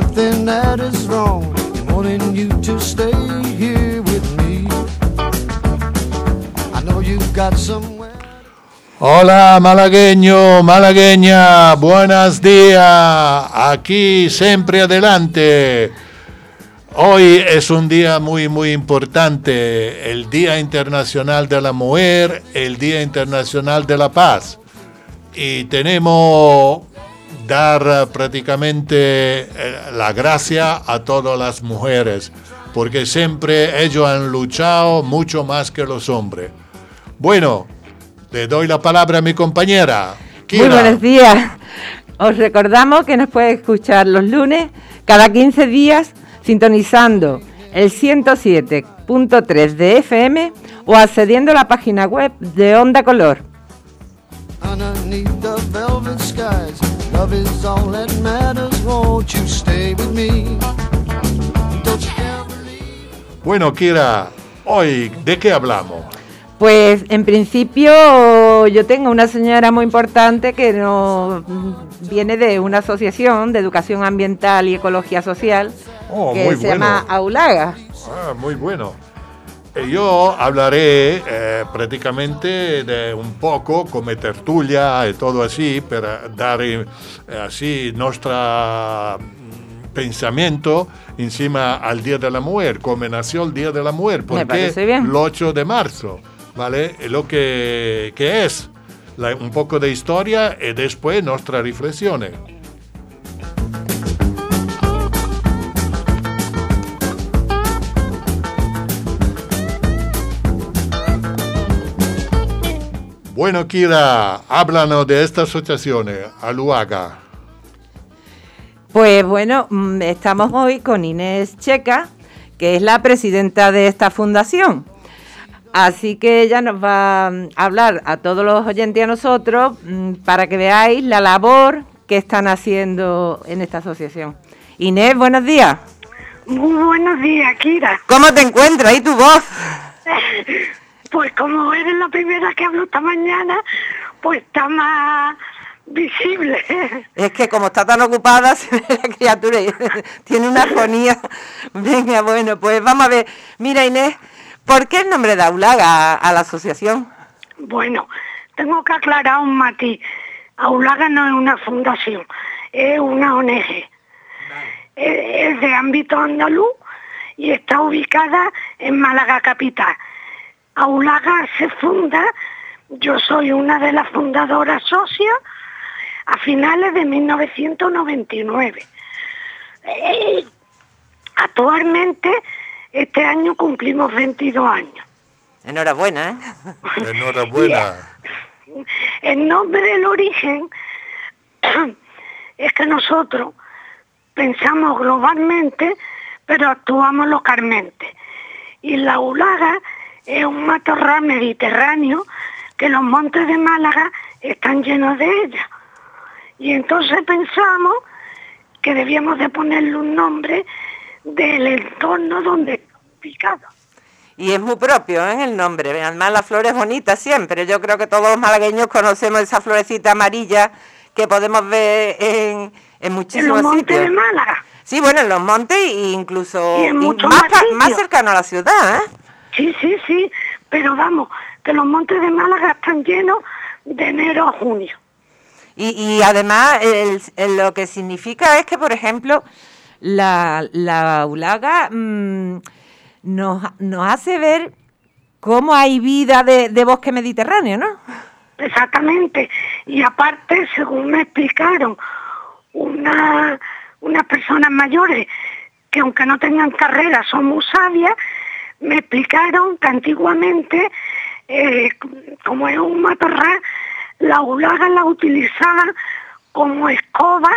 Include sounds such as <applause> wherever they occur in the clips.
nothing that is wrong you to stay here with me. I know you've got somewhere. Hola malagueño, malagueña, buenos días, aquí siempre adelante. Hoy es un día muy, muy importante, el Día Internacional de la Mujer, el Día Internacional de la Paz. Y tenemos dar prácticamente eh, la gracia a todas las mujeres, porque siempre ellos han luchado mucho más que los hombres. Bueno, le doy la palabra a mi compañera. Muy Kira. buenos días. Os recordamos que nos puede escuchar los lunes cada 15 días sintonizando el 107.3 de FM o accediendo a la página web de Onda Color. Underneath the velvet skies, love is all that matters. Won't you stay with me? Don't you ever leave. Bueno, Kira, hoy, ¿de qué hablamos? Pues en principio yo tengo una señora muy importante que no viene de una asociación de educación ambiental y ecología social Oh, que muy se bueno. llama Aulaga. Ah, muy bueno. Eh, Yo hablaré eh, prácticamente de un poco come tertulia y todo así, para dar eh, así nuestro mm, pensamiento encima al Día de la Mujer, como nació el Día de la Mujer, porque el 8 de marzo, ¿vale? Lo que, que es la- un poco de historia y después nuestras reflexiones. Bueno, Kira, háblanos de estas asociaciones, Aluaga. Pues bueno, mm, estamos hoy con Inés Checa, que es la presidenta de esta fundación. Así que ella nos va mm, a hablar a todos los oyentes y a nosotros mm, para que veáis la labor que están haciendo en esta asociación. Inés, buenos días. Muy buenos días, Kira. ¿Cómo te encuentras? ¿Y tu voz? <laughs> Pues como eres la primera que hablo esta mañana, pues está más visible. <laughs> Es que como está tan ocupada, <laughs> se ve la criatura y <laughs> tiene una afonía. Venga, bueno, pues vamos a ver. Mira, Inés, ¿por qué el nombre de Aulaga a, la asociación? Bueno, tengo que aclarar un matiz. Aulaga no es una fundación, es una ONG. Es es de ámbito andaluz y está ubicada en Málaga capital. Aulaga se funda, yo soy una de las fundadoras socias, a finales de 1999. Eh, actualmente, este año cumplimos 22 años. Enhorabuena, ¿eh? <laughs> Enhorabuena. El nombre del origen es que nosotros pensamos globalmente, pero actuamos localmente. Y la Ulaga es un matorral mediterráneo que los montes de Málaga están llenos de ella. Y entonces pensamos que debíamos de ponerle un nombre del entorno donde está ubicado. Y es muy propio ¿eh? el nombre. Además, la flor es bonita siempre. Yo creo que todos los malagueños conocemos esa florecita amarilla que podemos ver en, en En muchísimos los montes de. Málaga. Sí, bueno, en los montes e incluso Y en más, más cercano a la ciudad. ¿eh? Sí, sí, sí, pero vamos, que los montes de Málaga están llenos de enero a junio. Y, y además el- el- lo que significa es que, por ejemplo, la, la ulaga mm, nos, nos hace ver cómo hay vida de, de bosque mediterráneo, ¿no? Exactamente. Y aparte, según me explicaron, una, unas personas mayores que aunque no tengan carrera son muy sabias, me explicaron que antiguamente, eh, como es un matorral, la ulaga la utilizaban como escoba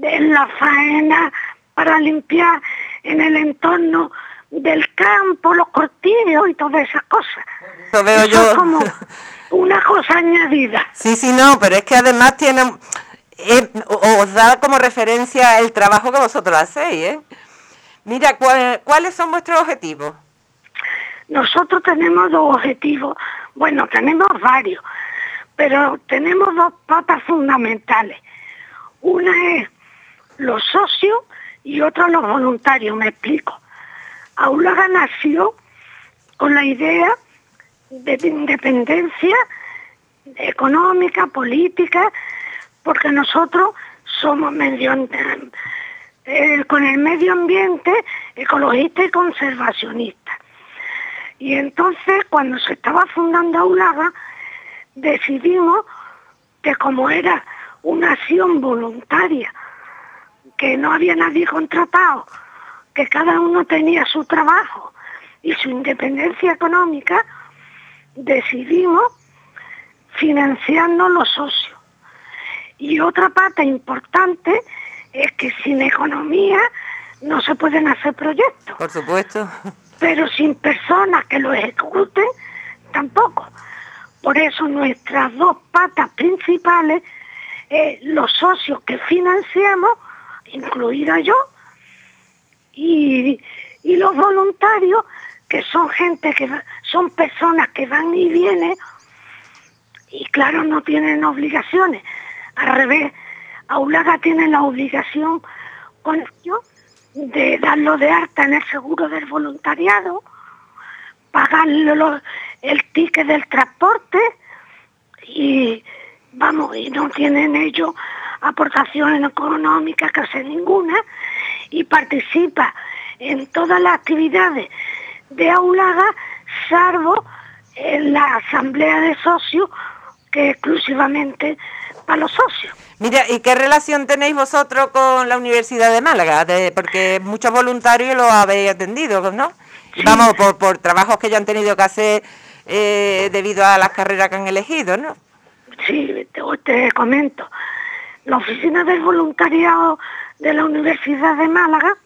en la faena para limpiar en el entorno del campo, los cortillos y todas esas cosas. Lo veo Eso yo. es como <laughs> una cosa añadida. Sí, sí, no, pero es que además tiene, eh, os da como referencia el trabajo que vosotros hacéis, ¿eh? Mira, ¿cuál- ¿cuáles son vuestros objetivos? Nosotros tenemos dos objetivos, bueno, tenemos varios, pero tenemos dos patas fundamentales. Una es los socios y otro los voluntarios, me explico. Aulaga nació con la idea de independencia económica, política, porque nosotros somos medio, eh, con el medio ambiente ecologista y conservacionista. Y entonces cuando se estaba fundando Aulaga, decidimos que como era una acción voluntaria, que no había nadie contratado, que cada uno tenía su trabajo y su independencia económica, decidimos financiarnos los socios. Y otra parte importante es que sin economía no se pueden hacer proyectos. Por supuesto. Pero sin personas que lo ejecuten, tampoco. Por eso nuestras dos patas principales, los socios que financiamos, incluida yo, y, y los voluntarios, que son gente que son personas que van y vienen, y claro, no tienen obligaciones. Al revés, Aulaga tiene la obligación con ellos de darlo de alta en el seguro del voluntariado, pagarle el ticket del transporte y vamos, y no tienen ellos aportaciones económicas casi ninguna y participa en todas las actividades de Aulaga, salvo en la asamblea de socios que exclusivamente para los socios. Mira, ¿y qué relación tenéis vosotros con la Universidad de Málaga? porque muchos voluntarios lo habéis atendido, ¿no? Vamos, por, por trabajos que ya han tenido que hacer eh, debido a las carreras que han elegido, ¿no? Sí, te, comento. La oficina del voluntariado de la Universidad de Málaga,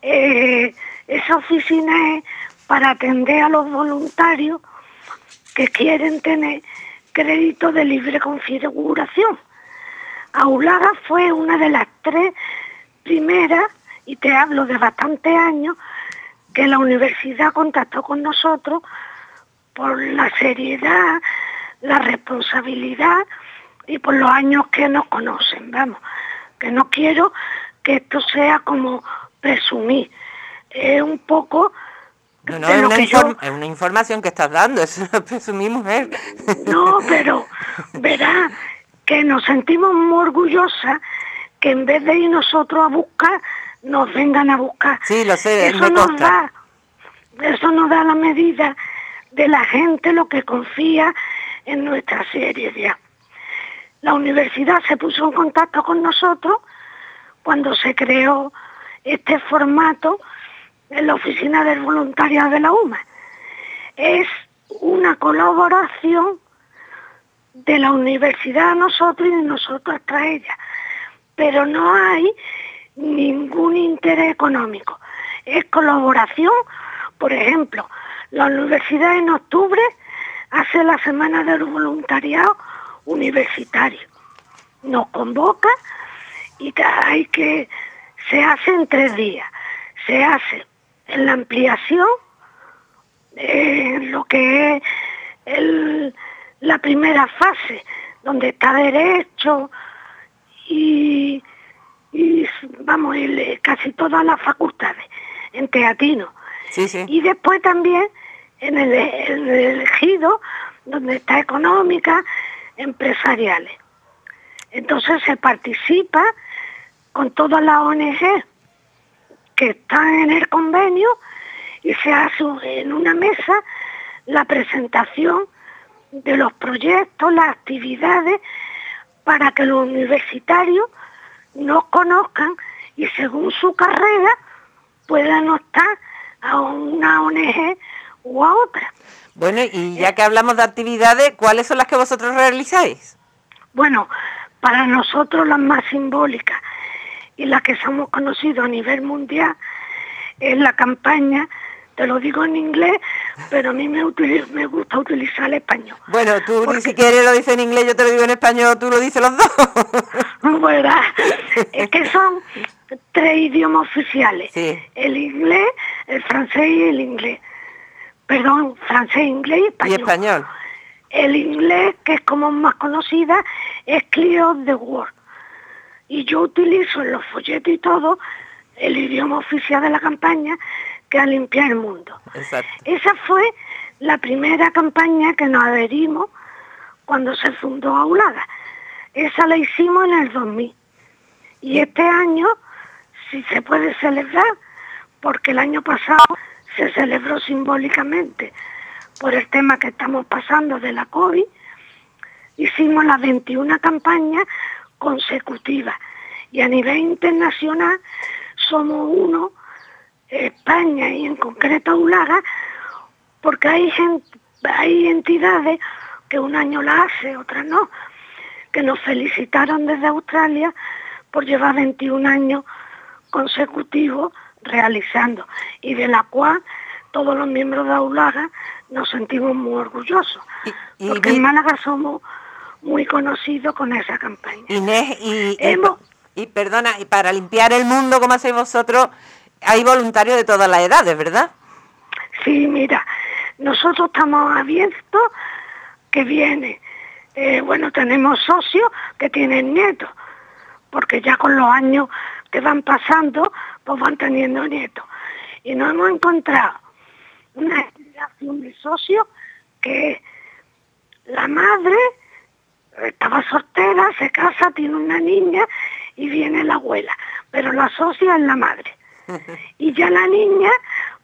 eh, esa oficina es para atender a los voluntarios que quieren tener crédito de libre configuración. Aulaga fue una de las tres primeras, y te hablo de bastantes años, que la universidad contactó con nosotros por la seriedad, la responsabilidad y por los años que nos conocen, vamos, que no quiero que esto sea como presumir, es un poco no, no, es una, es una, información que estás dando, eso lo presumimos ¿eh? No, pero verá que nos sentimos muy orgullosas que en vez de ir nosotros a buscar, nos vengan a buscar. Sí, lo sé, eso nos da, Eso nos da la medida de la gente lo que confía en nuestra serie ya. La universidad se puso en contacto con nosotros cuando se creó este formato en la oficina del voluntariado de la UMA. Es una colaboración de la universidad a nosotros y de nosotros a ella. Pero no hay ningún interés económico. Es colaboración, por ejemplo, la universidad en octubre hace la semana del voluntariado universitario. Nos convoca y hay que, se hace en tres días. Se hace en la ampliación, en lo que es el, la primera fase, donde está derecho y, vamos, casi todas las facultades, en teatino. Y después también en el, en el elegido, donde está económica, empresariales. Entonces se participa con todas las ONG que están en el convenio y se hace en una mesa la presentación de los proyectos, las actividades, para que los universitarios nos conozcan y según su carrera puedan optar a una ONG o a otra. Bueno, y ya que hablamos de actividades, ¿cuáles son las que vosotros realizáis? Bueno, para nosotros las más simbólicas y las que somos conocidos a nivel mundial es la campaña te lo digo en inglés, pero a mí me, me gusta utilizar el español. Bueno, tú ni si quieres lo dices en inglés, yo te lo digo en español, tú lo dices los dos. <laughs> bueno, es que son tres idiomas oficiales. El inglés, el francés y el inglés. Perdón, francés, inglés y español. Y español. El inglés, que es como más conocida, es Clear of the World. Y yo utilizo en los folletos y todo el idioma oficial de la campaña, que es limpiar el mundo. Exacto. Esa fue la primera campaña que nos adherimos cuando se fundó Aulaga. Esa la hicimos en el 2000. Y este año, si se puede celebrar, porque el año pasado se celebró simbólicamente por el tema que estamos pasando de la COVID, hicimos las 21 campañas consecutivas. Y a nivel internacional somos uno, España y en concreto Aulaga, porque hay, gente, hay entidades que un año la hace, otras no, que nos felicitaron desde Australia por llevar 21 años consecutivos realizando y de la cual todos los miembros de Aulaga nos sentimos muy orgullosos, porque en Málaga somos muy conocidos con esa campaña. Inés, y, y, perdona, y para limpiar el mundo como hacéis vosotros, hay voluntarios de todas las edades, ¿verdad? Sí, mira, nosotros estamos abiertos que viene. Eh, bueno, tenemos socios que tienen nietos, porque ya con los años que van pasando, pues van teniendo nietos. Y nos hemos encontrado una generación de socios que la madre estaba soltera, se casa, tiene una niña y viene la abuela, pero la socia es la madre. <laughs> Y ya la niña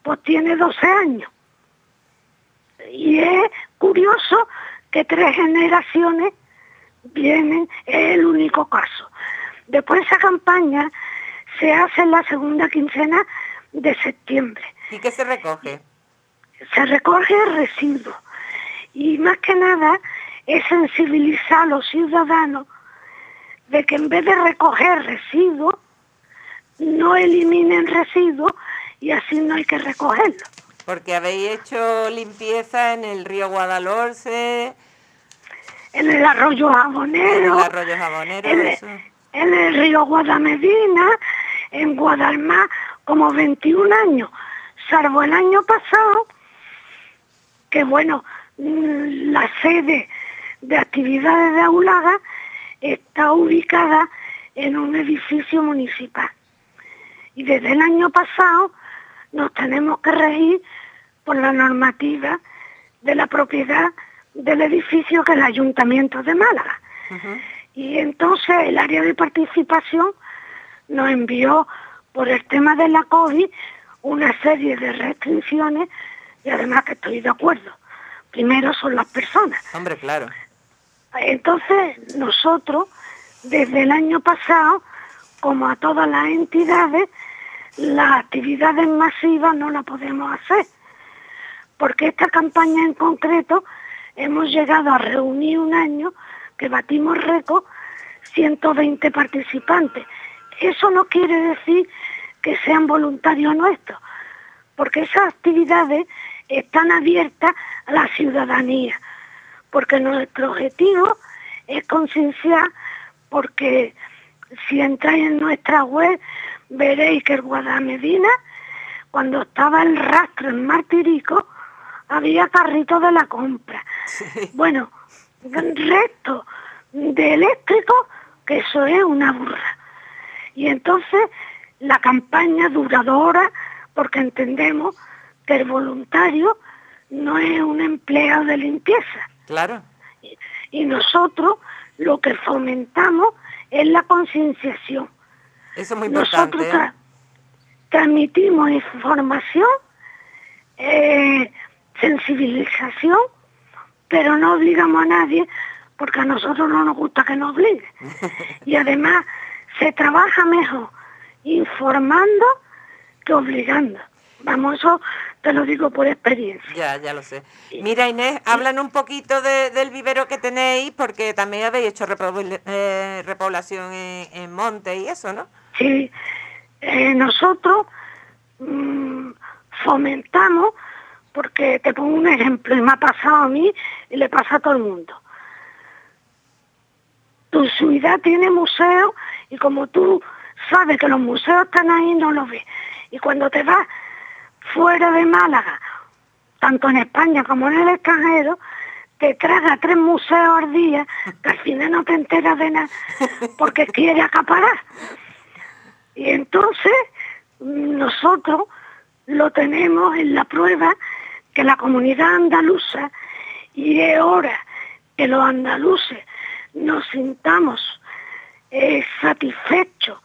pues tiene 12 años. Y es curioso que tres generaciones vienen, es el único caso. Después esa campaña se hace en la segunda quincena de septiembre. ¿Y qué se recoge? Se recoge el residuo. Y más que nada es sensibilizar a los ciudadanos de que en vez de recoger residuos, no eliminen residuos y así no hay que recogerlo. Porque habéis hecho limpieza en el río Guadalhorce. En el arroyo Jabonero. En el arroyo Jabonero. En, el, río Guadamedina, en Guadalmar, como 21 años, salvo el año pasado, que bueno, mm, la sede de actividades de Aulaga está ubicada en un edificio municipal. Y desde el año pasado nos tenemos que regir por la normativa de la propiedad del edificio que es el Ayuntamiento de Málaga. Y entonces el área de participación nos envió por el tema de la COVID una serie de restricciones y además que estoy de acuerdo. Primero son las personas. Hombre, claro. Entonces nosotros, desde el año pasado, como a todas las entidades, las actividades masivas no las podemos hacer, porque esta campaña en concreto hemos llegado a reunir un año que batimos récord 120 participantes. Eso no quiere decir que sean voluntarios nuestros, porque esas actividades están abiertas a la ciudadanía, porque nuestro objetivo es concienciar, porque si entráis en nuestra web veréis que el Guadamedina, cuando estaba el rastro en Martirico, había carritos de la compra. Bueno, resto de eléctrico, que eso es una burra. Y entonces la campaña duradora, porque entendemos que el voluntario no es un empleado de limpieza. Claro. y nosotros lo que fomentamos es la concienciación eso es muy importante. Nosotros ¿eh? transmitimos información, eh, sensibilización, pero no obligamos a nadie porque a nosotros no nos gusta que nos obliguen. <laughs> y además se trabaja mejor informando que obligando. Vamos, eso te lo digo por experiencia. Ya, ya lo sé. Mira, Inés, hablan un poquito del vivero que tenéis, porque también habéis hecho eh, repoblación en monte y eso, ¿no? Sí, eh, nosotros mm, fomentamos, porque te pongo un ejemplo, y me ha pasado a mí y le pasa a todo el mundo. Tu ciudad tiene museos y como tú sabes que los museos están ahí, no los ves. Y cuando te vas fuera de Málaga, tanto en España como en el extranjero, te traga tres museos al día, que al final no te enteras de nada, porque <laughs> quiere acaparar. Y entonces nosotros lo tenemos en la prueba que la comunidad andaluza, y es hora que los andaluces nos sintamos eh, satisfechos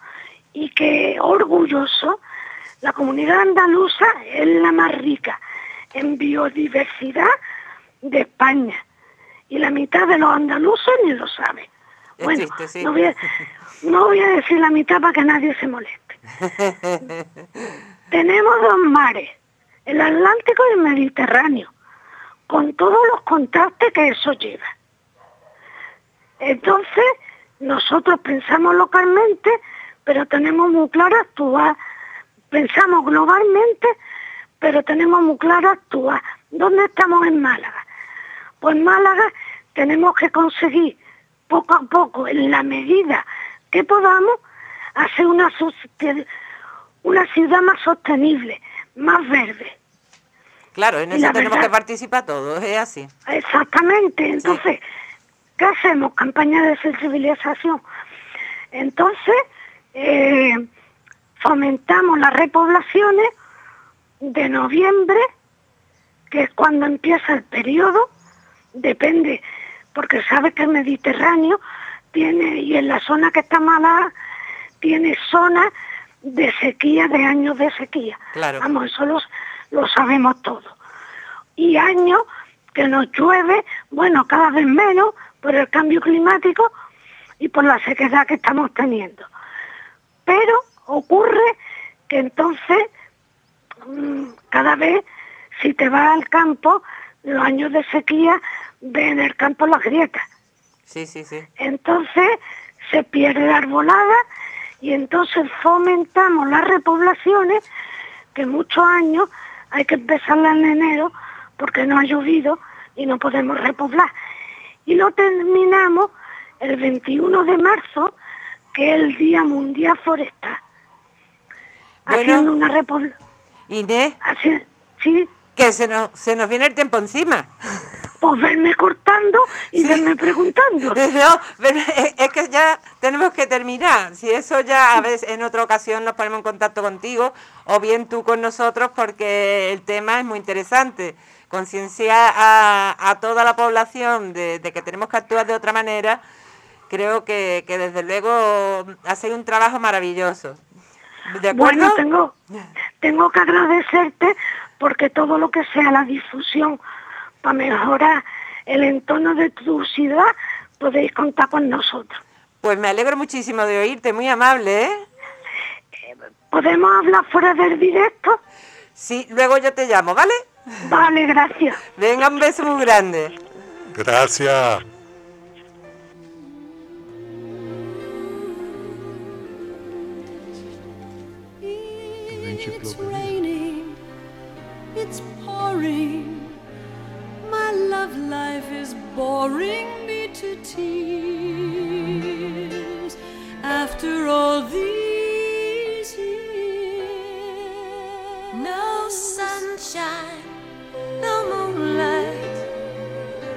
y que orgullosos, la comunidad andaluza es la más rica en biodiversidad de España. Y la mitad de los andaluces ni lo sabe. Bueno, no, voy a, no voy a decir la mitad para que nadie se moleste. <laughs> Tenemos dos mares, el Atlántico y el Mediterráneo, con todos los contrastes que eso lleva. Entonces, nosotros pensamos localmente, pero tenemos muy claro actuar. Pensamos globalmente, pero tenemos muy claro actuar. ¿Dónde estamos en Málaga? Pues en Málaga tenemos que conseguir poco a poco, en la medida que podamos, hacer una, una ciudad más sostenible, más verde. Claro, en eso tenemos que participar todos, es así. Exactamente, entonces, ¿qué hacemos? Campaña de sensibilización. Entonces, eh, fomentamos las repoblaciones de noviembre, que es cuando empieza el periodo, depende, porque sabe que el Mediterráneo tiene, y en la zona que está mala, tiene zonas de sequía, de años de sequía. Claro. Vamos, eso lo, sabemos todos. Y años que nos llueve, bueno, cada vez menos por el cambio climático y por la sequedad que estamos teniendo. Pero ocurre que entonces mm, cada vez si te vas al campo, los años de sequía ven en el campo las grietas. Sí, sí, sí. Entonces se pierde la arbolada y entonces fomentamos las repoblaciones que muchos años hay que empezarlas en enero porque no ha llovido y no podemos repoblar. Y lo terminamos el 21 de marzo, que es el Día Mundial Forestal. Haciendo una repoblación. Inés. sí. Que se nos, se nos viene el tiempo encima pues verme cortando y verme preguntando. <laughs> No, es que ya tenemos que terminar. Si eso ya a veces en otra ocasión nos ponemos en contacto contigo o bien tú con nosotros porque el tema es muy interesante. Concienciar a, toda la población de, que tenemos que actuar de otra manera, creo que, desde luego hace un trabajo maravilloso. ¿De bueno, tengo, tengo que agradecerte porque todo lo que sea la difusión para mejorar el entorno de tu ciudad, podéis contar con nosotros. Pues me alegro muchísimo de oírte, muy amable, ¿eh? ¿Podemos hablar fuera del directo? Sí, luego yo te llamo, ¿vale? Vale, gracias. Venga, un beso muy grande. Gracias. Life is boring me to tears after all these years. No sunshine, no moonlight,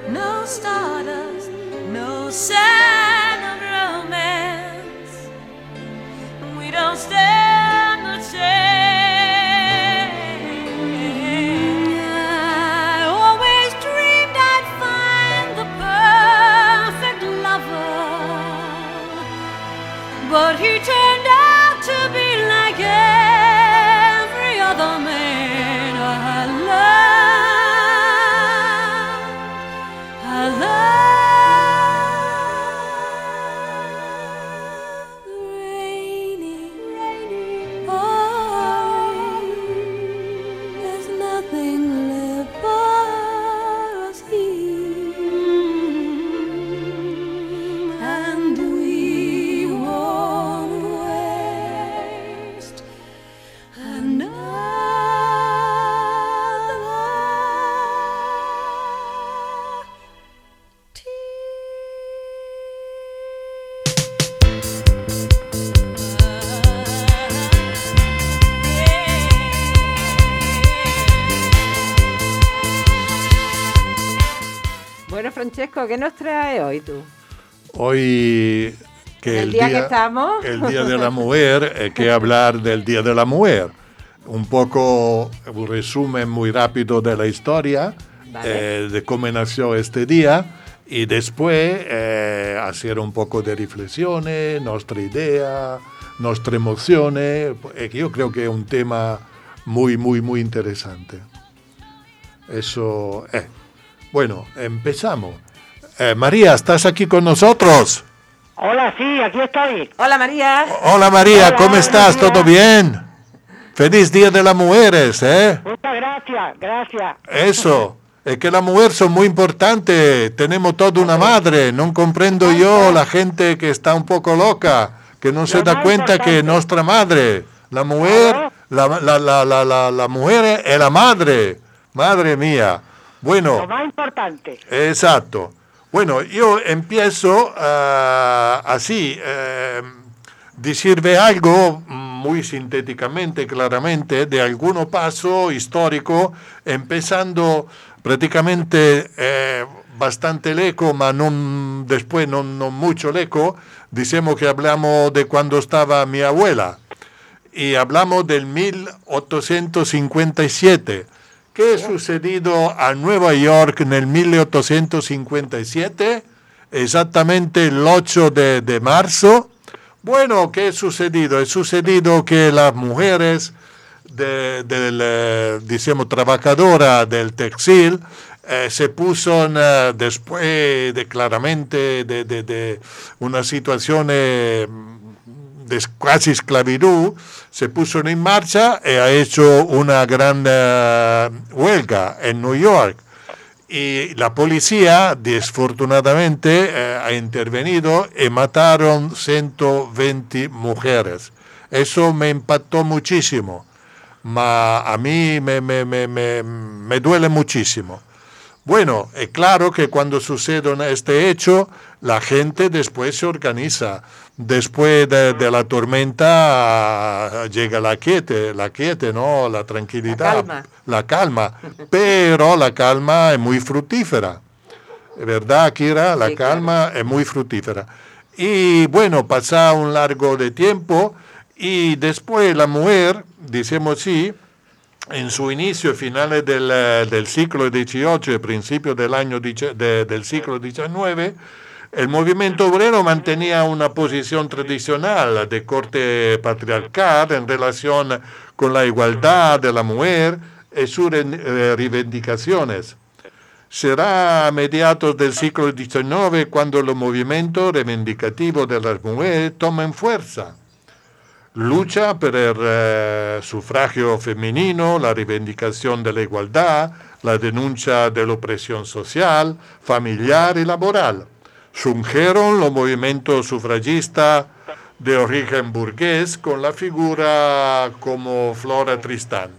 no stardust, no sign of romance. We don't stand Francesco, ¿qué nos trae hoy tú? Hoy que El día que estamos. <laughs> el Día de la Mujer, hay que hablar del Día de la Mujer. Un poco un resumen muy rápido de la historia, Vale. eh, de cómo nació este día y después eh, hacer un poco de reflexiones, nuestra idea, nuestras emociones. eh, que yo creo que es un tema muy, muy, muy interesante. Eso es. Bueno, empezamos. Eh, María, ¿estás aquí con nosotros? Hola, sí, aquí estoy. Hola María. Hola María, Hola, ¿cómo estás? María. ¿Todo bien? Feliz Día de las Mujeres, ¿eh? Muchas gracias, gracias. Eso, es que las mujeres son muy importantes. Tenemos toda una madre. No comprendo yo la gente que está un poco loca, que no se Lo da cuenta que es nuestra madre. La mujer, la, la, la, la, la, la mujer es la madre. Madre mía. Bueno. Lo más importante. Exacto. Bueno, yo empiezo ah, así, eh, decirle algo muy sintéticamente, claramente, de algún paso histórico, empezando prácticamente eh, bastante leco, ma non, después no, no mucho leco, decimos que hablamos de cuando estaba mi abuela y hablamos del 1857. ¿Qué sucedido a Nueva York en el 1857? Exactamente el 8 de, marzo. Bueno, ¿qué ha sucedido? Ha sucedido que las mujeres de, del, eh, decimos, trabajadora del textil eh, se puso después de claramente de, una situación eh, de casi esclavitud, se puso en marcha y ha hecho una gran eh, huelga en New York. Y la policía, desfortunadamente, eh, ha intervenido y mataron 120 mujeres. Eso me impactó muchísimo, ma a mí me, me, me, me duele muchísimo. Bueno, es claro que cuando sucede este hecho, la gente después se organiza. Después de, de la tormenta ah, llega la quiete, la quiete, ¿no? La tranquilidad, calma. la calma. Pero la calma es muy fructífera. ¿Verdad, Kira? La Sí, claro. calma es muy fructífera. Y bueno, pasa un largo de tiempo y después la mujer, decimos sí, en su inicio, finales del, eh, del siglo XVIII y principios del, año del siglo XIX, el movimiento obrero mantenía una posición tradicional de corte patriarcal en relación con la igualdad de la mujer y sus eh, reivindicaciones. Será a mediados del siglo XIX cuando los movimientos reivindicativos de las mujeres tomen fuerza lucha per il eh, sufragio femminino, la rivendicazione dell'igualdad, la denuncia dell'oppresión social, familiar y laboral. Surgieron los movimientos sufragistas de origen burgués con la figura como Flora Tristán.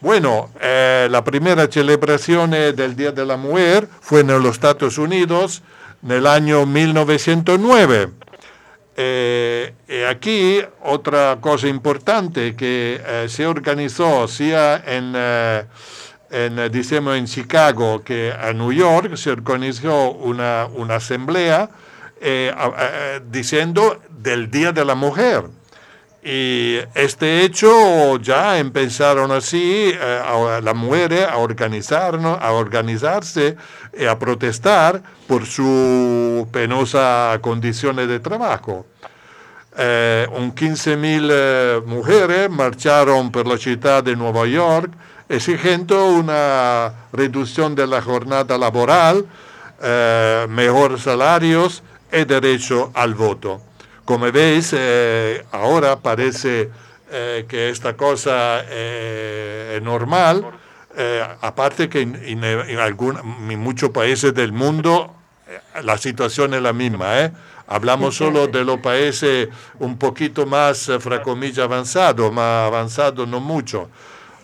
Bueno, eh, la primera celebración del Día de la Mujer fue en los Estados Unidos en el año 1909. Eh, y aquí otra cosa importante que eh, se organizó sea en, eh, en, eh, en Chicago que en New York se organizó una, una asamblea eh, diciendo del Día de la Mujer. Y este hecho ya empezaron así eh, las mujeres a, a organizarse y a protestar por su penosa condiciones de trabajo. Eh, un 15.000 eh, mujeres marcharon por la ciudad de Nueva York exigiendo una reducción de la jornada laboral, eh, mejores salarios y derecho al voto. Como veis, eh, ahora parece eh, que esta cosa eh, es normal, aparte que en, en- en algún- en muchos países del mundo la situación es la misma. Hablamos solo de los países un poquito más, fra comillas, avanzados, más avanzados no mucho.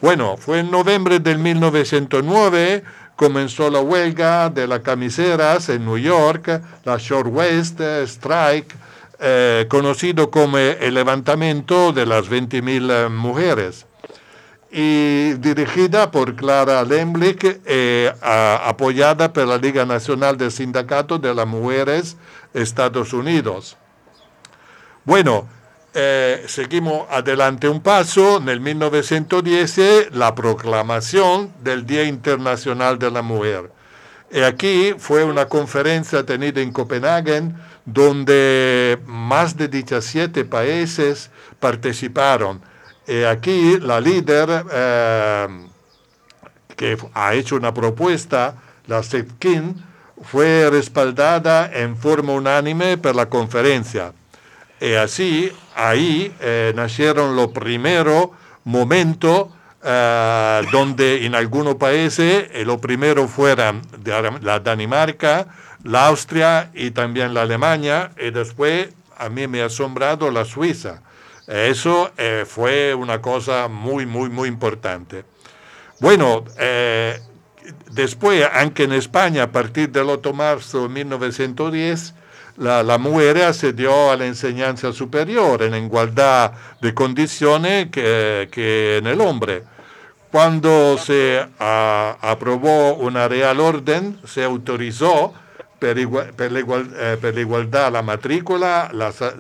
Bueno, fue en noviembre del 1909, comenzó la huelga de las camiseras en New York, la Short West Strike, eh, conocido como el levantamiento de las 20.000 eh, mujeres y dirigida por Clara Lemlich, eh, apoyada por la Liga Nacional del Sindicato de las Mujeres Estados Unidos. Bueno, seguimos adelante un paso. En el 1910 la proclamación del Día Internacional de la Mujer. Y aquí fue una conferencia tenida en Copenhague donde más de 17 países participaron. Y aquí la líder eh, que ha hecho una propuesta, la SETKIN, fue respaldada en forma unánime por la conferencia. Y así, ahí eh, nacieron los primeros momentos eh, donde en algunos países eh, los primeros fueran la Dinamarca, la Austria y también la Alemania, y después a mí me ha asombrado la Suiza. Eso fue una cosa muy, muy, muy importante. Bueno, después, aunque en España, a partir del 8 de marzo de 1910, la, la, mujer accedió a la enseñanza superior en igualdad de condiciones que, que en el hombre. Cuando se a, aprobó una real orden, se autorizó per, igual, per, la, igual, eh, igualdad la matrícula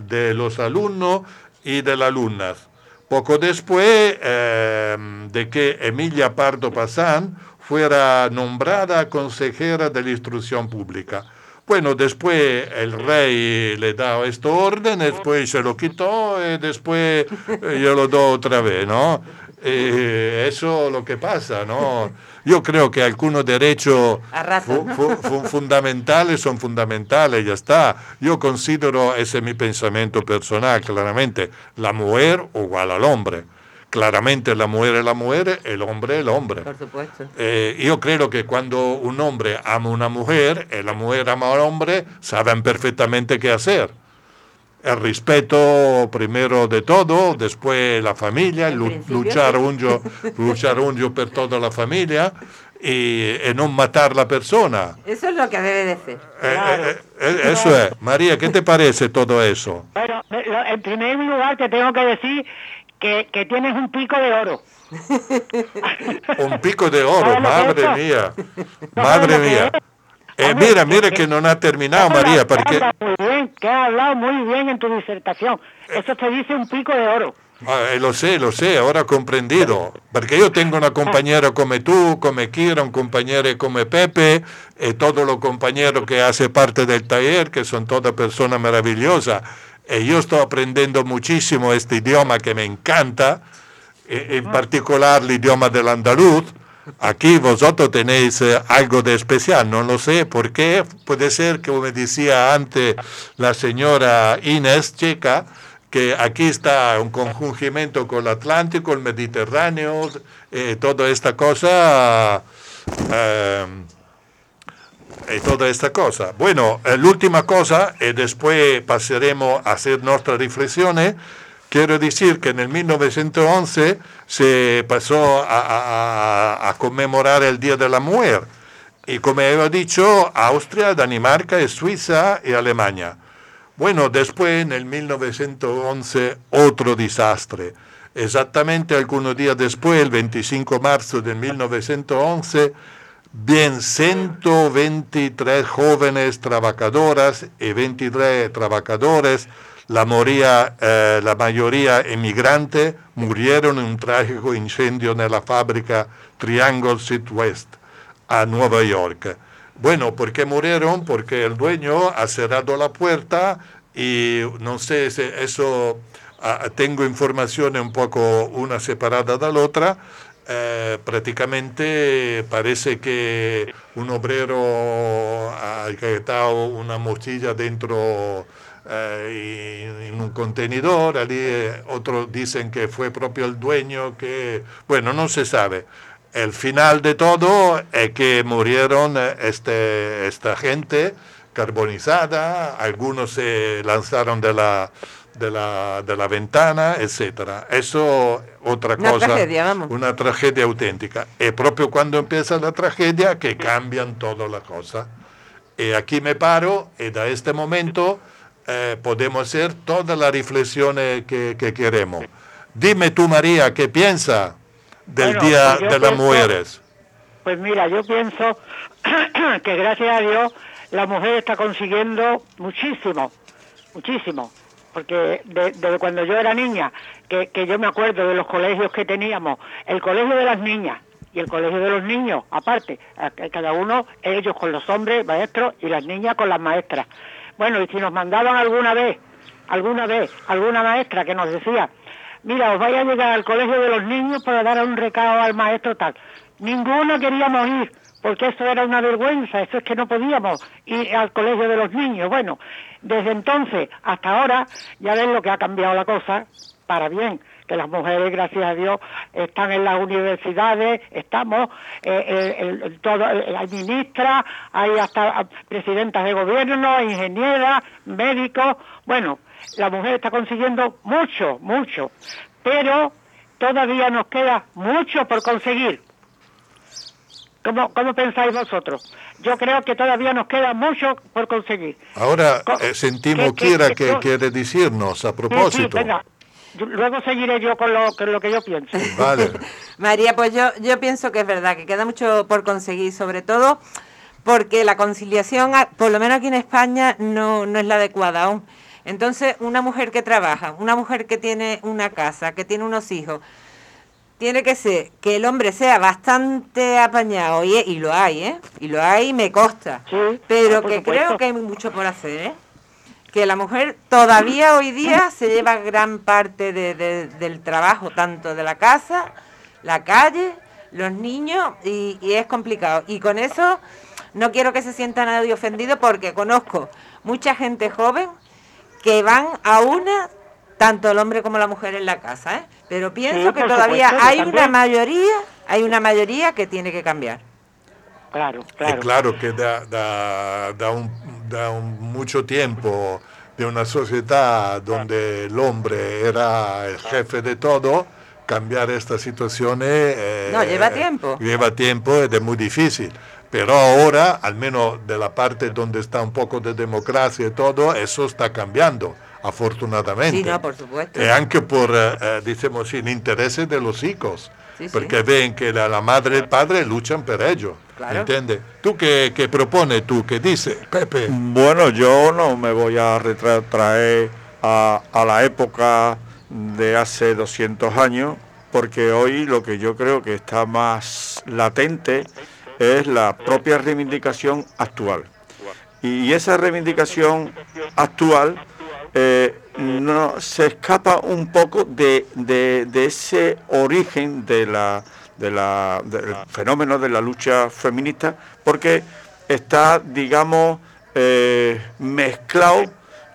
de los alumnos y de las alumnas. Poco después eh, de que Emilia Pardo Pazán fuera nombrada consejera de la instrucción pública. Bueno, después el rey le da este orden, después se lo quitó y después yo lo doy otra vez, ¿no? Y eso es lo que pasa, ¿no? Yo creo que algunos derechos fu fu fu fundamentales son fundamentales, ya está. Yo considero, ese es mi pensamiento personal, claramente, la mujer igual al hombre claramente la mujer es la mujer, el hombre es el hombre. Por supuesto. Eh, yo creo que cuando un hombre ama a una mujer y la mujer ama al hombre, saben perfectamente qué hacer. El respeto primero de todo, después la familia, <laughs> luchar un, yo, luchar un yo por toda la familia y, y, no matar la persona. Eso es lo que debe de ser. Eh, eh, eh, eso es. María, ¿qué te parece todo eso? Bueno, en primer lugar te tengo que decir que, que tienes un pico de oro. <laughs> un pico de oro, madre mía, madre mía. Eh, mira, mira que no ha terminado, María, porque... Bien, que has hablado muy bien en tu disertación. Eso te dice un pico de oro. Ah, eh, lo sé, lo sé, ahora comprendido. Porque yo tengo una compañera como tú, como Kira, un compañero como Pepe, y todos los compañeros que hacen parte del taller, que son todas personas maravillosas. Y yo estoy aprendiendo muchísimo este idioma que me encanta, en particular el idioma del andaluz. Aquí vosotros tenéis eh, algo de especial, no lo sé por qué. Puede ser, como me decía antes la señora Inés Checa, que aquí está un conjungimiento con el Atlántico, el Mediterráneo, eh, toda esta cosa. Eh, y toda esta cosa. Bueno, la última cosa, y después pasaremos a hacer nuestras reflexiones, quiero decir que en el 1911 se pasó a, a, conmemorar el Día de la Mujer. Y como he dicho, Austria, Dinamarca, Suiza y Alemania. Bueno, después en el 1911 otro desastre. Exactamente algunos días después, el 25 de marzo de 1911, bien 123 jóvenes trabajadoras y 23 trabajadores, la, moría, eh, la mayoría inmigrantes, murieron en un trágico incendio en la fábrica Triangle Southwest a Nueva York. Bueno, ¿por qué murieron? Porque el dueño ha cerrado la puerta y no sé si eso, ah, tengo información un poco una separada de la otra, eh, prácticamente parece que un obrero ha quitado una mochila dentro eh, en un contenedor, allí eh, otros dicen que fue propio el dueño, que bueno, no se sabe. El final de todo es que murieron eh, este, esta gente carbonizada, algunos se lanzaron de la de la, de la ventana, etcétera. Eso otra una cosa, tragedia, vamos. una tragedia auténtica. Es proprio cuando empieza la tragedia que cambian todas las cosas. Y aquí me paro y da este momento eh, podemos hacer todas las reflexiones que, que, queremos. Dime tú, María, ¿qué piensa del Bueno, Día pues de las Mujeres? Pues mira, yo pienso <clears throat> que gracias a Dios la mujer está consiguiendo muchísimo, muchísimo. porque desde cuando yo era niña, que, que yo me acuerdo de los colegios que teníamos, el colegio de las niñas, y el colegio de los niños, aparte, cada uno, ellos con los hombres, maestros, y las niñas con las maestras. Bueno, y si nos mandaban alguna vez, alguna vez, alguna maestra que nos decía, mira, os vais a llegar al colegio de los niños para dar un recado al maestro tal. Ninguno queríamos ir, porque eso era una vergüenza, eso es que no podíamos ir al colegio de los niños. Bueno, desde entonces hasta ahora ya ven lo que ha cambiado la cosa para bien que las mujeres, gracias a Dios, están en las universidades, estamos, eh, eh, todo, eh, hay ministras, hay hasta presidentas de gobierno, ingenieras, médicos, bueno, la mujer está consiguiendo mucho, mucho, pero todavía nos queda mucho por conseguir. ¿Cómo, ¿Cómo, pensáis vosotros? Yo creo que todavía nos queda mucho por conseguir. Ahora sentimos Kira que quiere decirnos a propósito luego seguiré yo con lo, lo que yo pienso. Vale. <laughs> María, pues yo, yo pienso que es verdad, que queda mucho por conseguir, sobre todo porque la conciliación, por lo menos aquí en España, no, no es la adecuada aún. Entonces, una mujer que trabaja, una mujer que tiene una casa, que tiene unos hijos, tiene que ser que el hombre sea bastante apañado, y, y lo hay, ¿eh? Y lo hay, me consta. pero que creo que hay mucho por hacer, ¿eh? Que la mujer todavía hoy día se lleva gran parte del trabajo, tanto de la casa, la calle, los niños, y, es complicado. Y con eso no quiero que se sienta nadie ofendido porque conozco mucha gente joven que van a una, tanto el hombre como la mujer en la casa, ¿eh? pero pienso que todavía hay una mayoría, hay una mayoría que tiene que cambiar. Claro, claro. claro que da, da, da un da mucho tiempo de una sociedad donde el hombre era el jefe de todo, cambiar esta situación eh, no, lleva tiempo. Lleva tiempo es muy difícil. Pero ahora, al menos de la parte donde está un poco de democracia y todo, eso está cambiando, afortunadamente. Sí, no, por supuesto. Y aunque por, eh, eh decimos, el interés de los hijos, porque ven que la, madre y el padre luchan por ello. Claro. ¿Entiendes? ¿Tú qué, qué propones tú? ¿Qué dices, Pepe? Bueno, yo no me voy a retraer a, a la época de hace 200 años, porque hoy lo que yo creo que está más latente es la propia reivindicación actual. Y esa reivindicación actual eh, no, se escapa un poco de, ese origen de la, del fenómeno de la lucha feminista, porque está, digamos, eh, mezclado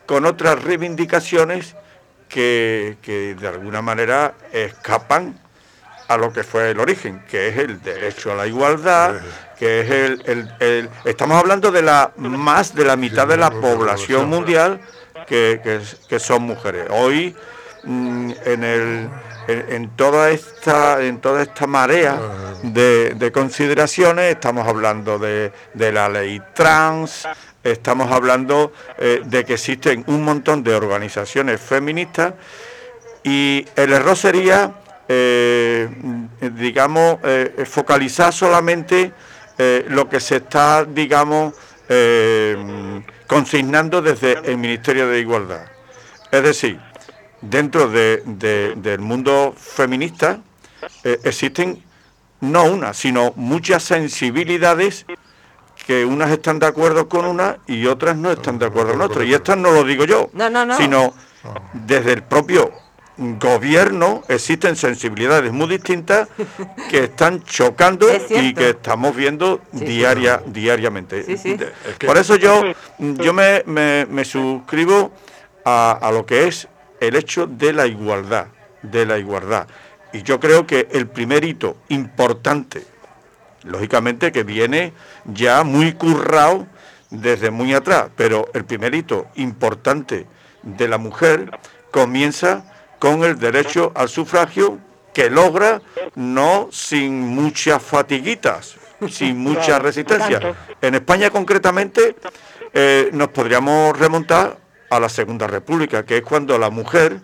con otras reivindicaciones que, de alguna manera escapan a lo que fue el origen, que es el derecho a la igualdad, que es el estamos hablando de la más de la mitad de la población. mundial que, son mujeres. Hoy, mm, en, el, en, toda esta, en toda esta marea de, consideraciones, estamos hablando de, la ley trans, estamos hablando eh, de que existen un montón de organizaciones feministas y el error sería, eh, digamos, eh, focalizar solamente lo que se está, digamos, consignando desde el Ministerio de Igualdad. Es decir, dentro del mundo feminista eh, existen no una, sino muchas sensibilidades que unas están de acuerdo con una y otras no están de acuerdo con otra. Y estas no lo digo yo, sino desde el propio gobierno existen sensibilidades muy distintas que están chocando <laughs> y que estamos viendo diaria, diariamente. Por eso yo, yo me, me, suscribo a, a, lo que es el hecho de la igualdad, de la igualdad. Y yo creo que el primer hito importante, lógicamente que viene ya muy currado desde muy atrás, pero el primer hito importante de la mujer comienza con el derecho al sufragio que logra no sin muchas fatiguitas, sin mucha resistencia. En España concretamente eh, nos podríamos remontar a la Segunda República, que es cuando la mujer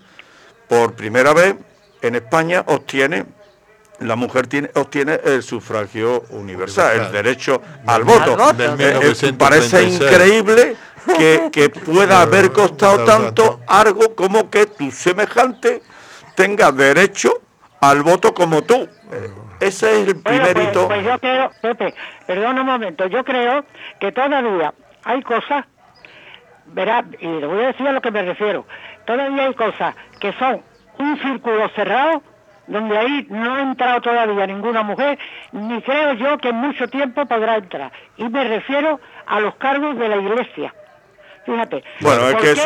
por primera vez en España obtiene la mujer tiene, obtiene el sufragio universal, el derecho al voto. Eh, eh, parece increíble que, que pueda haber costado tanto algo como que tu semejante tenga derecho al voto como tú. Eh, Ese es el Bueno, primer pues, pues yo creo, Pepe, perdona un momento, yo creo que todavía hay cosas, verá, y le voy a decir a lo que me refiero, todavía hay cosas que son un círculo cerrado, donde ahí no ha entrado todavía ninguna mujer, ni creo yo que en mucho tiempo podrá entrar. Y me refiero a los cargos de la iglesia. Fíjate. Bueno, es ¿por que eso,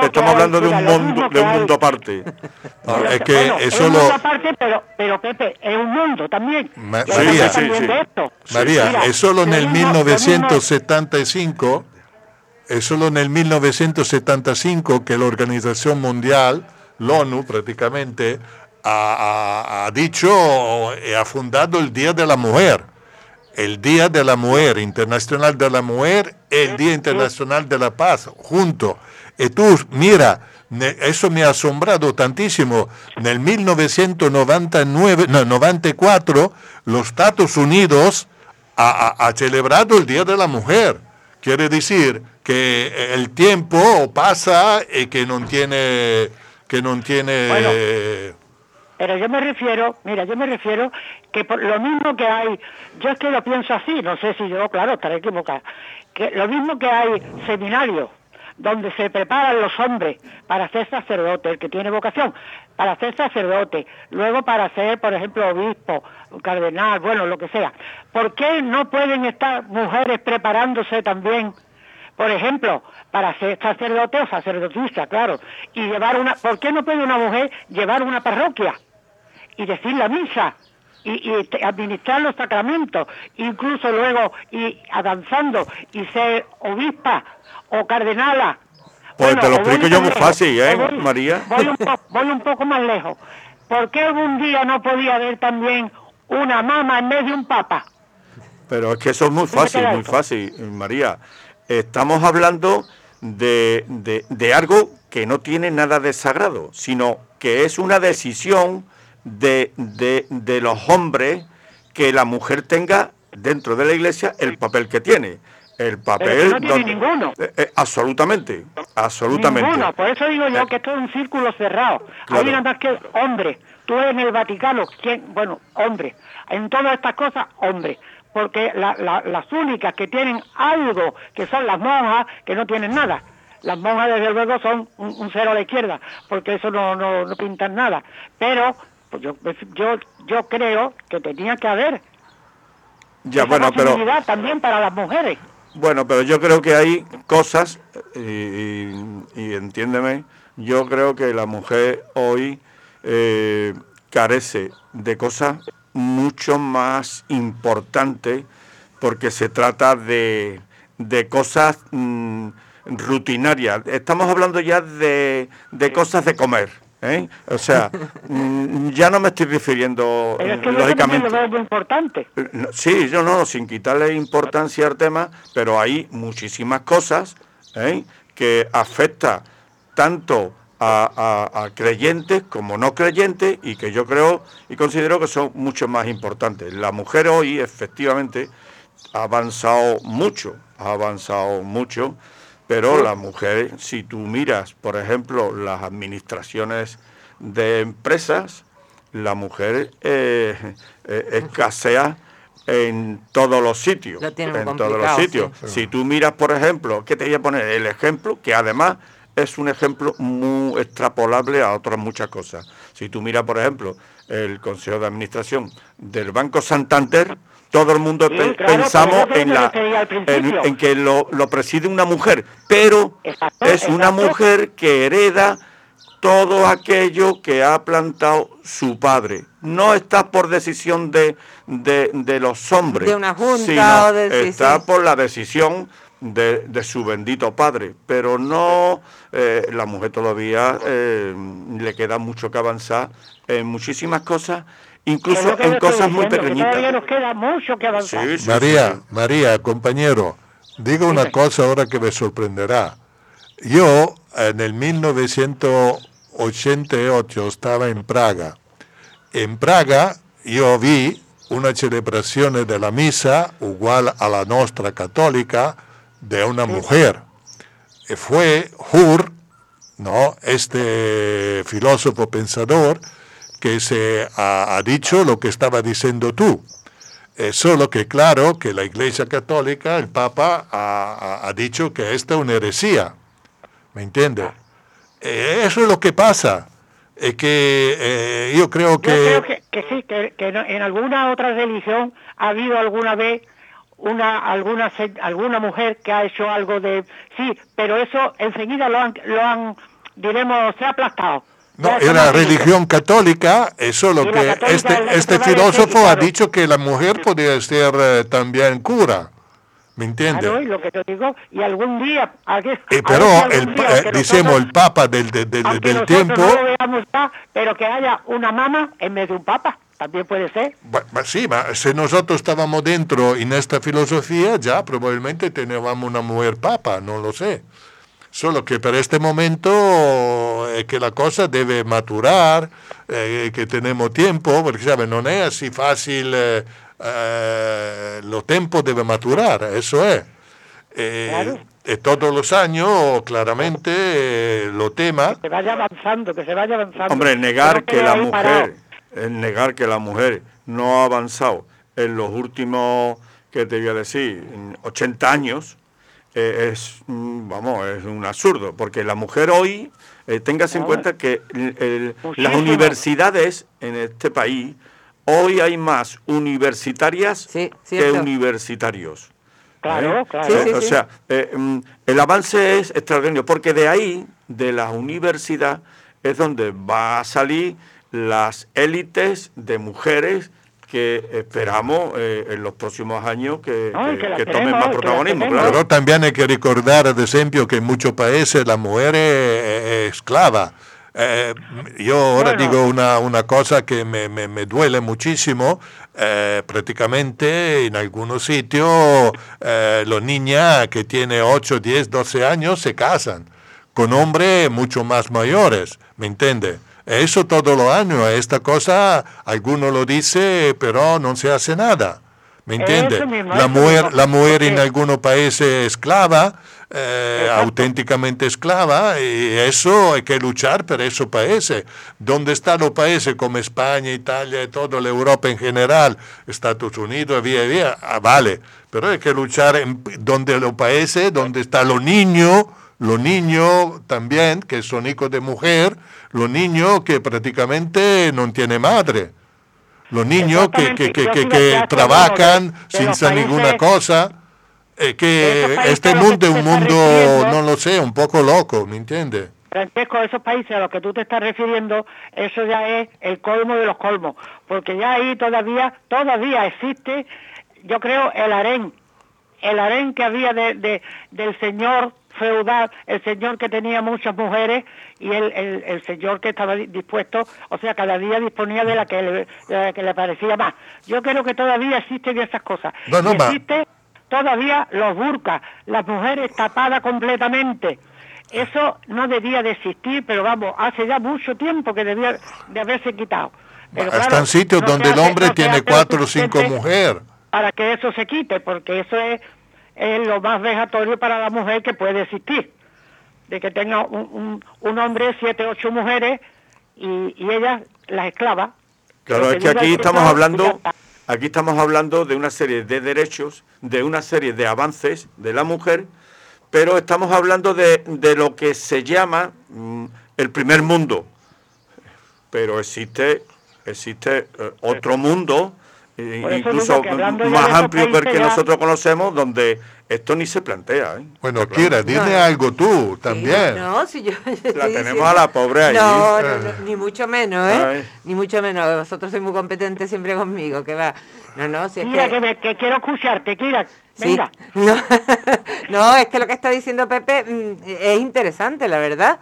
que estamos hay? hablando de un mundo, que de un mundo aparte. <laughs> No, es que, que bueno, eso es un lo... mundo aparte, pero, pero Pepe, es un mundo también. Ma- María, que sí, sí. María, Mira, es solo en el mismo- lo mismo- 1975, es solo en el 1975 que la Organización Mundial, la ONU prácticamente, ha, ha- ha dicho, eh, ha fundado el Día de la Mujer. El Día de la Mujer, Internacional de la Mujer, el Día Internacional de la Paz, junto. Y tú, mira, eso me ha asombrado tantísimo. En el 1999, no, 94, los Estados Unidos ha, celebrado el Día de la Mujer. Quiere decir que el tiempo pasa y que no tiene, que no tiene. Bueno. Pero yo me refiero, mira, yo me refiero que por lo mismo que hay, yo es que lo pienso así, no sé si yo, claro, estaré equivocado, que lo mismo que hay seminarios donde se preparan los hombres para ser sacerdote, el que tiene vocación, para ser sacerdote, luego para ser, por ejemplo, obispo, cardenal, bueno, lo que sea. ¿Por qué no pueden estar mujeres preparándose también por ejemplo, para ser sacerdote o sacerdotisa, claro, y llevar una, ¿por qué no puede una mujer llevar una parroquia y decir la misa y, y administrar los sacramentos, incluso luego y avanzando y ser obispa o cardenala? Pues te lo explico yo muy fácil, ¿eh, voy- María? Voy un, po- voy un poco más lejos. ¿Por qué algún día no podía haber también una mama en vez de un papa? Pero es que eso es muy ¿Dónde fácil, muy fácil, María. Estamos hablando de, de- de algo que no tiene nada de sagrado, sino que es una decisión de, de- de los hombres que la mujer tenga dentro de la iglesia el papel que tiene. El papel... no tiene ninguno. Eh, eh, absolutamente, absolutamente. Ninguno, por eso digo yo que esto es un círculo cerrado. Claro. Hay nada más que hombres. Tú en el Vaticano, ¿quién? bueno, hombres. En todas estas cosas, hombres. Porque la- la- las únicas que tienen algo, que son las monjas, que no tienen nada. Las monjas, desde luego, son un, un cero a la izquierda, porque eso no, no, no pintan nada. Pero pues yo, yo, yo creo que tenía que haber Ya, esa bueno, pero... también para las mujeres. Bueno, pero yo creo que hay cosas, y, y- y entiéndeme, yo creo que la mujer hoy eh, carece de cosas mucho más importantes porque se trata de, de cosas mm, rutinarias. Estamos hablando ya de, de cosas de comer. ¿Eh? O sea, <laughs> mm, ya no me estoy refiriendo, Pero es que lógicamente... lo veo importante. No, Sí, yo no, sin quitarle importancia al tema, pero hay muchísimas cosas ¿eh? que afecta tanto a, a- a creyentes como no creyentes y que yo creo y considero que son mucho más importantes. La mujer hoy efectivamente ha avanzado mucho, ha avanzado mucho, pero la mujer, si tú miras, por ejemplo, las administraciones de empresas, la mujer eh, eh, escasea en todos los sitios. Lo en todos los sitios. sí. Si tú miras, por ejemplo, ¿qué te voy a poner? El ejemplo, que además es un ejemplo muy extrapolable a otras muchas cosas. Si tú miras, por ejemplo, el Consejo de Administración del Banco Santander, todo el mundo Sí, pe- claro, pensamos en, la, en, que lo, lo preside una mujer, pero Exacto, es una mujer que hereda todo aquello que ha plantado su padre. No está por decisión de, de, de los hombres, De una junta sino o de- sí, está sí. por la decisión de, de su bendito padre. Pero no, eh, la mujer todavía eh, le queda mucho que avanzar en muchísimas cosas, incluso en cosas muy Todavía nos pequeñitas. queda mucho que avanzar. Sí, sí, María, sí. María, compañero, digo una cosa ahora que me sorprenderá. Yo en el 1988 estaba en Praga. En Praga yo vi una celebración de la misa igual a la nuestra católica de una mujer. eh, fue Hur, ¿no? este filósofo pensador, que se ha, ha dicho lo que estaba diciendo tú. Eh, solo que claro que la Iglesia Católica, el Papa, ha, dicho que esta es una herejía. ¿Me entiende? Eh, eso es lo que pasa. Es que eh, yo creo Yo creo que... que, que sí, que, que en alguna otra religión ha habido alguna vez una alguna alguna mujer que ha hecho algo de sí, pero eso enseguida lo han lo han diremos se ha aplastado. No, eso era religión católica, es solo Y la que católica este, que este prevalece, filósofo ha claro. dicho que la mujer podía ser eh, también cura. ¿Me entiende? Claro, y lo que te digo, y algún día, Eh, pero el, día, eh, decimos nosotros- el Papa del, del- del- del tiempo, no lo veamos ya, pero que haya una mama en vez de un papa, también puede ser. bu- bu- sí, si nosotros estábamos dentro en esta filosofía, ya probablemente teníamos una mujer papa, no lo sé. Solo que para este momento es que la cosa debe maturar, eh, que tenemos tiempo, porque sabe, no es así fácil, eh, eh, los tiempos deben maturar, eso es. Eh, Claro. eh, todos los años, claramente, eh, los temas... Que se vaya avanzando, que se vaya avanzando. Hombre, negar que la mujer, el negar que la mujer no ha avanzado en los últimos, ¿qué te voy a decir? 80 años, eh, es, mm, vamos, es un absurdo, porque la mujer hoy, eh, téngase en cuenta que el- el- las universidades en este país, hoy hay más universitarias Sí, que universitarios. Claro, ¿eh? claro. Sí, Eh, sí, o sea, eh, mm, el avance es extraordinario, porque de ahí, de la universidad, es donde va a salir las élites de mujeres que esperamos eh, en los próximos años que, No, y que- que las que tomen más protagonismo. Claro. Pero también hay que recordar, ad esempio, que en muchos países la mujer es, es esclava. Eh, yo ahora Bueno. digo una, una cosa que me, me- me duele muchísimo. eh, prácticamente en algunos sitios eh, los niñas que tienen 8, 10, 12 años se casan con hombres mucho más mayores, ¿me entiende? Eso todos los años, esta cosa, alguno lo dice, pero no se hace nada. ¿Me entiende? La mujer, la mujer en algunos países esclava, eh, auténticamente esclava, y eso hay que luchar por esos países. ¿Dónde están los países como España, Italia y toda la Europa en general? Estados Unidos, vía, vía, ah, vale, pero hay que luchar en donde los países, donde están los niños, los niños también, que son hijos de mujer, los niños que prácticamente no tienen madre. Los niños que, que, que, que- trabajan sin hacer ninguna cosa. eh, que este mundo es un mundo, no lo sé, un poco loco, ¿me entiendes? Francesco, esos países a los que tú te estás refiriendo, eso ya es el colmo de los colmos, porque ya ahí todavía, todavía existe, yo creo, el harén, el harén que había de, de- del señor feudal, el señor que tenía muchas mujeres y el, el- el señor que estaba di- dispuesto, o sea, cada día disponía de la que le, de la que le parecía más. Yo creo que todavía existen esas cosas. No, no, existe todavía los burkas, las mujeres tapadas completamente. Eso no debía de existir, pero vamos, hace ya mucho tiempo que debía de haberse quitado. Pero Están claro, sitios no donde el hombre tiene cuatro o cinco mujeres. Para que eso se quite, porque eso es, es lo más vejatorio para la mujer que puede existir. De que tenga un, un, un hombre, siete, ocho mujeres, y, y ellas las esclavas. Claro, es que aquí estamos hablando, aquí estamos hablando de una serie de derechos, de una serie de avances de la mujer, pero estamos hablando de, de lo que se llama mm, el primer mundo. Pero existe, existe eh, otro mundo, eh, incluso más amplio que el que ya- nosotros conocemos, donde esto ni se plantea. ¿eh? Bueno. Kira, dile No. algo tú también. No, si yo La <laughs> tenemos a la pobre ahí. No, no, no, ni mucho menos, ¿eh? Ay. Ni mucho menos. Vosotros sois muy competentes siempre conmigo, que va. No, no, si es Kira, que... que, quiero escucharte, Kira. Sí. Venga. <laughs> No, no, es que lo que está diciendo Pepe mm, es interesante, la verdad.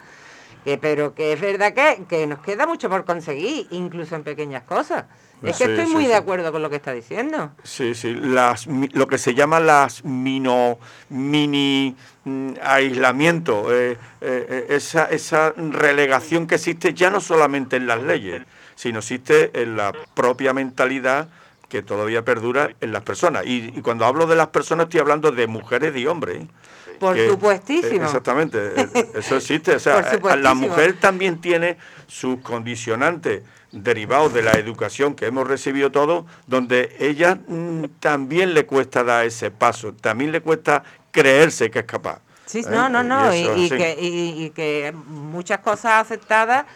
Que, pero que es verdad que, que nos queda mucho por conseguir, incluso en pequeñas cosas. Es que Sí, estoy muy sí. de acuerdo con lo que está diciendo. Sí, sí, las, lo que se llama las mino, mini mm, aislamiento, eh, eh, eh, esa, esa relegación que existe ya no solamente en las leyes, sino existe en la propia mentalidad que todavía perdura en las personas. Y, y cuando hablo de las personas estoy hablando de mujeres y hombres, ¿eh? Por que- supuestísimo. eh, exactamente, eh, eso existe. O <laughs> sea, eh, la mujer también tiene sus condicionantes derivados de la educación que hemos recibido todos, donde ella mm, también le cuesta dar ese paso, también le cuesta creerse que es capaz. Sí, ¿eh? no, no, no, y, eso y sí. que, y- y que muchas cosas aceptadas,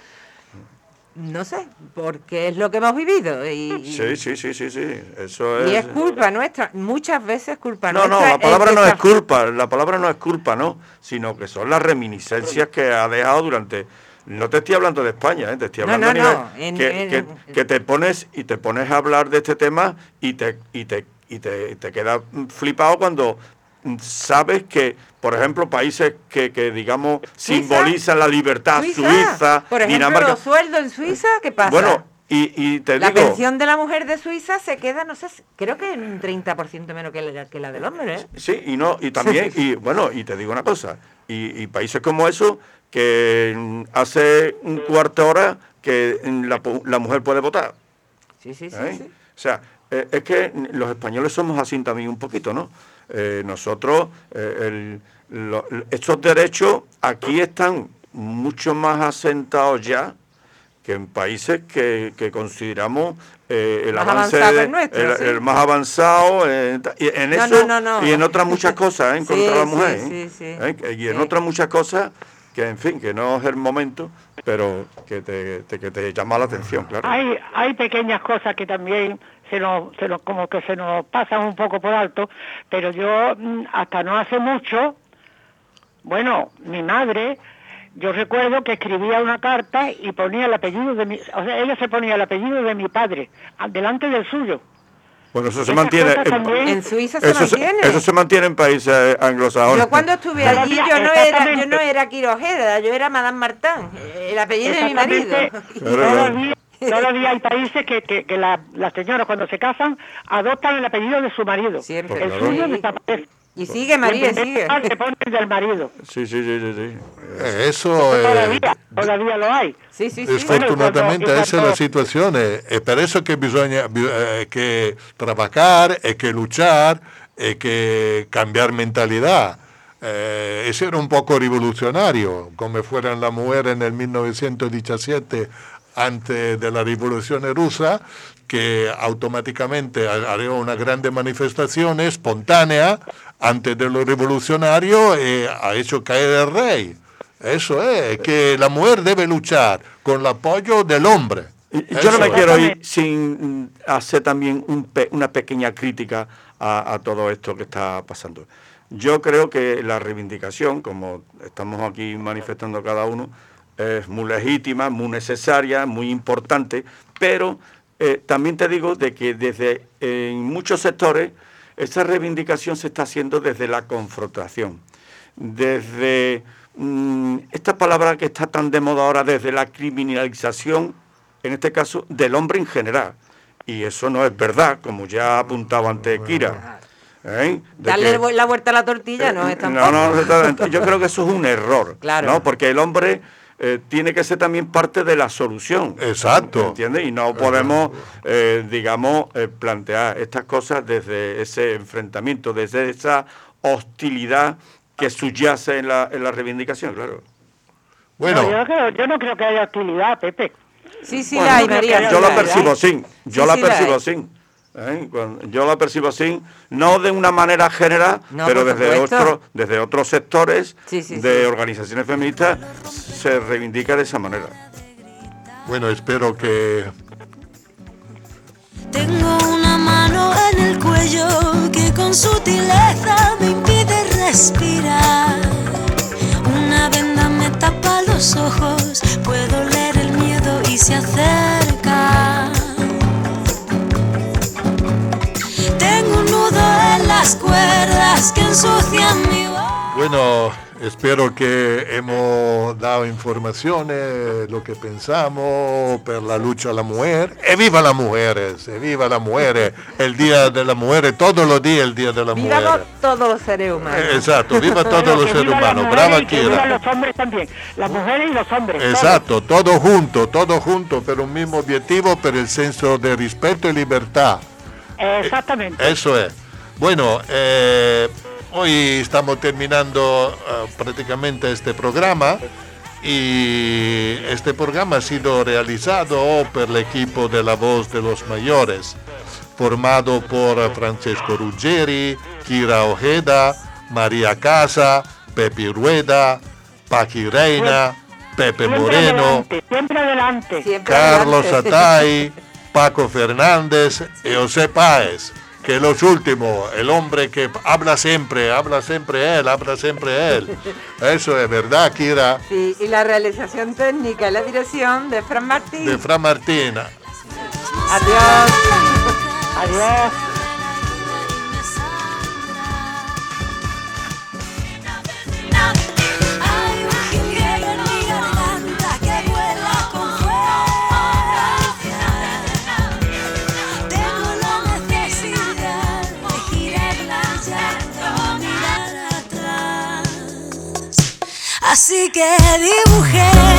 no sé, porque es lo que hemos vivido. Y, Sí, sí, sí, sí, sí. Eso y es. es culpa nuestra, muchas veces es culpa No, no, nuestra. la palabra no es culpa, la palabra no es culpa, ¿no? Sino que son las reminiscencias que ha dejado durante... No te estoy hablando de España, ¿eh? te estoy No, hablando no, no, nivel en- que, en- que- que te pones y te pones a hablar de este tema y te y te y te, te quedas mm, flipado cuando sabes que, por ejemplo, países que, que digamos Suiza, simbolizan la libertad, Suiza, por ejemplo, Dinamarca. los sueldos en Suiza, ¿qué pasa? Bueno, y, y te la digo, pensión de la mujer de Suiza se queda, no sé, creo que un 30% menos que la, que la del hombre, ¿eh? Sí, y no, y también, y bueno, y te digo una cosa, y, y países como eso, que hace un cuarto de hora que la, la mujer puede votar. Sí, sí, sí. ¿eh? sí. O sea, eh, es que los españoles somos así también un poquito, ¿no? Eh, nosotros, eh, el- lo- estos derechos aquí están mucho más asentados ya que en países que, que consideramos eh, el Más avance el nuestro, el, sí. el más avanzado en, y en No, eso no, no, no. y en otras muchas <laughs> cosas ¿eh? en Sí, contra de la mujer sí, ¿eh? sí. ¿Eh? Que- y en Sí. otras muchas cosas que en fin que no es el momento pero que te, te- que te llama la atención claro Hay, hay pequeñas cosas que también se nos, se nos, como que se nos pasan un poco por alto, pero yo mm, hasta no hace mucho, bueno, mi madre, yo recuerdo que escribía una carta y ponía el apellido de mi, o sea, ella se ponía el apellido de mi padre, a- delante del suyo. bueno eso se esas mantiene en- también- En Suiza se eso, se, mantiene. eso se mantiene en países anglosajones Yo cuando estuve allí, yo no era, yo no era Quirojeda, yo era Madame Martin, el apellido de mi marido. Todavía, todavía hay países que, que, que la- las señoras cuando se casan adoptan el apellido de su marido. Siempre. El suyo Sí. desaparece. Y sigue, María, sigue. Se pone el del marido. sí sí sí sí, sí. Eh, Eso eh, Todavía, todavía lo hay. Sí, sí, sí. Sfortunatamente Bueno, essa è la quando- situazione e per eso che bisogna bi- eh, che trabajar e che luchar e che cambiar mentalidad. Eh, ese era un poco revolucionario, come fueran las mujeres en el 1917 antes de la rivoluzione rusa, que automáticamente ha- haría una grande manifestación espontánea antes de lo revolucionario y ha hecho caer el rey. Eso es, que la mujer debe luchar con el apoyo del hombre. Yo no me es. quiero ir sin hacer también un pe- una pequeña crítica a, a todo esto que está pasando. Yo creo que la reivindicación, como estamos aquí manifestando cada uno, es muy legítima, muy necesaria, muy importante, pero eh, también te digo de que desde en muchos sectores esa reivindicación se está haciendo desde la confrontación, desde mm, esta palabra que está tan de moda ahora, desde la criminalización, en este caso, del hombre en general. Y eso no es verdad, como ya ha apuntado antes Kira. ¿eh? Darle que- la vuelta a la tortilla no es eh, tampoco. no, no, yo creo que eso es un error, <laughs> Claro. ¿no? Porque el hombre eh, tiene que ser también parte de la solución. Exacto. ¿Entiendes? Y no podemos, eh, digamos, eh, plantear estas cosas desde ese enfrentamiento, desde esa hostilidad que subyace en la, en la reivindicación, claro. Bueno, No, yo, creo- yo no creo que haya hostilidad, Pepe. Sí, sí, Bueno, la hay, María. yo la percibo así, yo Sí, la sí la percibo hay. ¿Eh? Yo la percibo así, no de una manera general, No, pero desde, otro, desde otros sectores Sí, sí, de sí. organizaciones feministas se reivindica de esa manera. bueno, espero que Tengo una mano en el cuello que con sutileza me impide respirar. Una venda me tapa los ojos, puedo leer el miedo y se acerca. Las cuerdas que ensucian mi voz. Bueno, espero que hemos dado informaciones, lo que pensamos per la lucha a la mujer. ¡E viva las mujeres! ¡E viva las mujeres! El Día de las Mujeres, todos los días el Día de las Mujeres. todos los seres humanos. Eh, Exacto, viva Pero todos los seres humanos. Brava Kira. los hombres también. Las mujeres y los hombres. todos. Exacto, todo junto, todo junto, per un mismo objetivo, per el senso de respeto y libertad. Exactamente. Eso es. Bueno, eh, hoy estamos terminando uh, prácticamente este programa y este programa ha sido realizado por el equipo de La Voz de los Mayores, formado por Francesco Ruggeri, Kira Ojeda, María Casa, Pepe Rueda, Paqui Reina, Pepe Siempre Moreno, adelante, siempre adelante. Siempre Carlos adelante. Atay, Paco Fernández y José Páez, que los últimos, el hombre que habla siempre, habla siempre él, habla siempre él. Eso es verdad, Kira, Sí, y la realización técnica y la dirección de Fran Martín. de Fran Martina. Adiós. Adiós. Así que dibujé